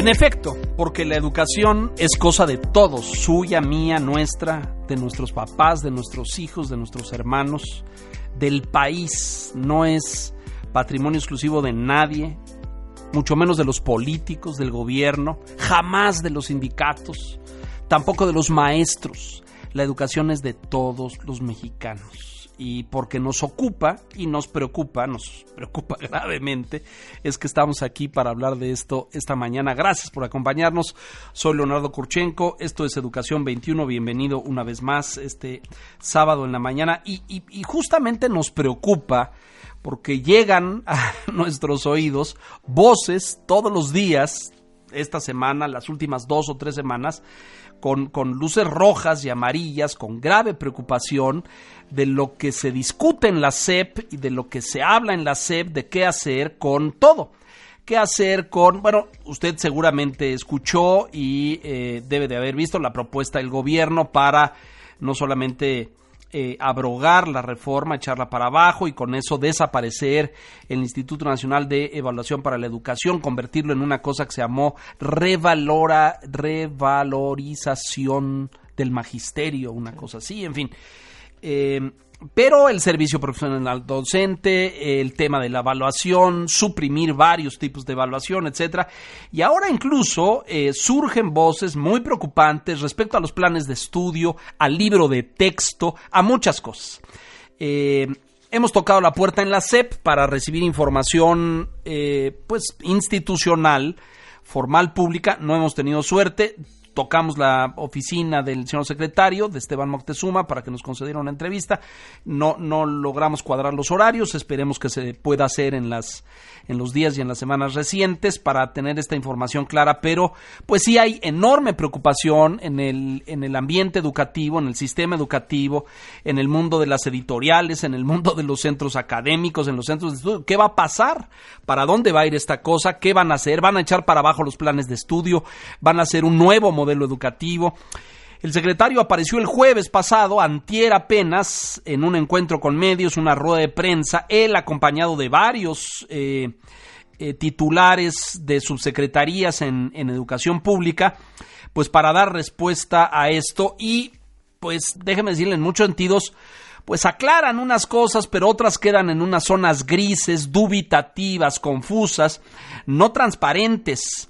En efecto, porque la educación es cosa de todos, suya, mía, nuestra, de nuestros papás, de nuestros hijos, de nuestros hermanos, del país, no es patrimonio exclusivo de nadie, mucho menos de los políticos, del gobierno, jamás de los sindicatos, tampoco de los maestros. La educación es de todos los mexicanos y porque nos ocupa y nos preocupa, nos preocupa gravemente, es que estamos aquí para hablar de esto esta mañana. Gracias por acompañarnos. Soy Leonardo Kurchenko, esto es Educación 21, bienvenido una vez más este sábado en la mañana y, y, justamente nos preocupa porque llegan a nuestros oídos voces todos los días, esta semana, las últimas dos o tres semanas, con, con, luces rojas y amarillas, con grave preocupación de lo que se discute en la SEP y de lo que se habla en la SEP de qué hacer con todo. ¿Qué hacer con, bueno, usted seguramente escuchó y eh, debe de haber visto la propuesta del gobierno para no solamente eh, abrogar la reforma, echarla para abajo y con eso desaparecer el Instituto Nacional de Evaluación para la Educación, convertirlo en una cosa que se llamó revalora, revalorización del magisterio, una cosa así, en fin. Eh, pero el servicio profesional docente, el tema de la evaluación, suprimir varios tipos de evaluación, etcétera. Y ahora incluso eh, surgen voces muy preocupantes respecto a los planes de estudio, al libro de texto, a muchas cosas. Eh, hemos tocado la puerta en la SEP para recibir información, eh, pues, institucional, formal, pública. No hemos tenido suerte tocamos la oficina del señor secretario de Esteban Moctezuma para que nos concediera una entrevista. No, no logramos cuadrar los horarios, esperemos que se pueda hacer en las en los días y en las semanas recientes para tener esta información clara, pero pues sí hay enorme preocupación en el, en el ambiente educativo, en el sistema educativo, en el mundo de las editoriales, en el mundo de los centros académicos, en los centros de estudio. ¿Qué va a pasar? ¿Para dónde va a ir esta cosa? ¿Qué van a hacer? ¿Van a echar para abajo los planes de estudio? ¿Van a hacer un nuevo modelo educativo? El secretario apareció el jueves pasado, antier apenas, en un encuentro con medios, una rueda de prensa, él acompañado de varios eh, eh, titulares de subsecretarías en, en educación pública, pues para dar respuesta a esto y pues déjeme decirle en muchos sentidos, pues aclaran unas cosas, pero otras quedan en unas zonas grises, dubitativas, confusas, no transparentes.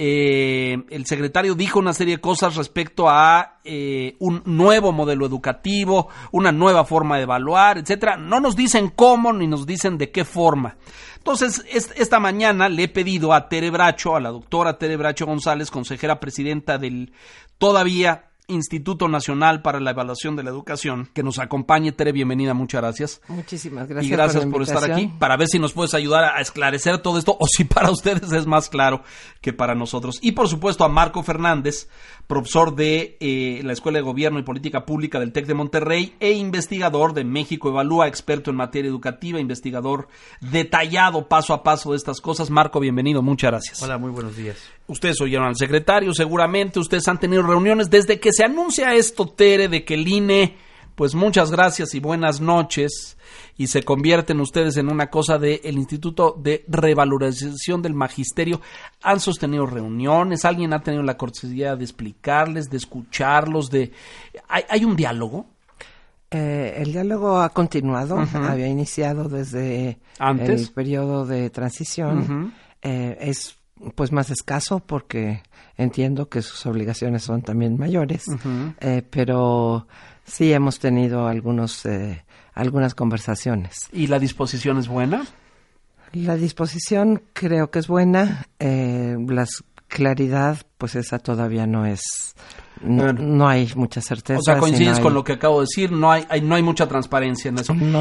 Eh, el secretario dijo una serie de cosas respecto a eh, un nuevo modelo educativo, una nueva forma de evaluar, etcétera. No nos dicen cómo ni nos dicen de qué forma. Entonces, es, esta mañana le he pedido a Tere Bracho, a la doctora Tere Bracho González, consejera presidenta del todavía Instituto Nacional para la Evaluación de la Educación, que nos acompañe. Tere, bienvenida, muchas gracias. Muchísimas gracias. Y gracias por, por estar aquí, para ver si nos puedes ayudar a esclarecer todo esto, o si para ustedes es más claro que para nosotros. Y por supuesto a Marco Fernández, profesor de eh, la Escuela de Gobierno y Política Pública del TEC de Monterrey e investigador de México Evalúa, experto en materia educativa, investigador detallado paso a paso de estas cosas. Marco, bienvenido, muchas gracias. Hola, muy buenos días. Ustedes oyeron al secretario, seguramente ustedes han tenido reuniones desde que se anuncia esto, Tere, de que el INE, pues muchas gracias y buenas noches, y se convierten ustedes en una cosa del el Instituto de Revalorización del Magisterio. Han sostenido reuniones, alguien ha tenido la cortesía de explicarles, de escucharlos, de... ¿Hay, hay un diálogo? Eh, el diálogo ha continuado, uh -huh. había iniciado desde ¿Antes? el periodo de transición. Uh -huh. eh, es pues más escaso porque entiendo que sus obligaciones son también mayores, uh -huh. eh, pero sí hemos tenido algunos eh, algunas conversaciones. ¿Y la disposición es buena? La disposición creo que es buena, eh, la claridad pues esa todavía no es no, no, hay mucha certeza. O sea, coincides si no hay... con lo que acabo de decir, no hay, hay, no hay mucha transparencia en eso. No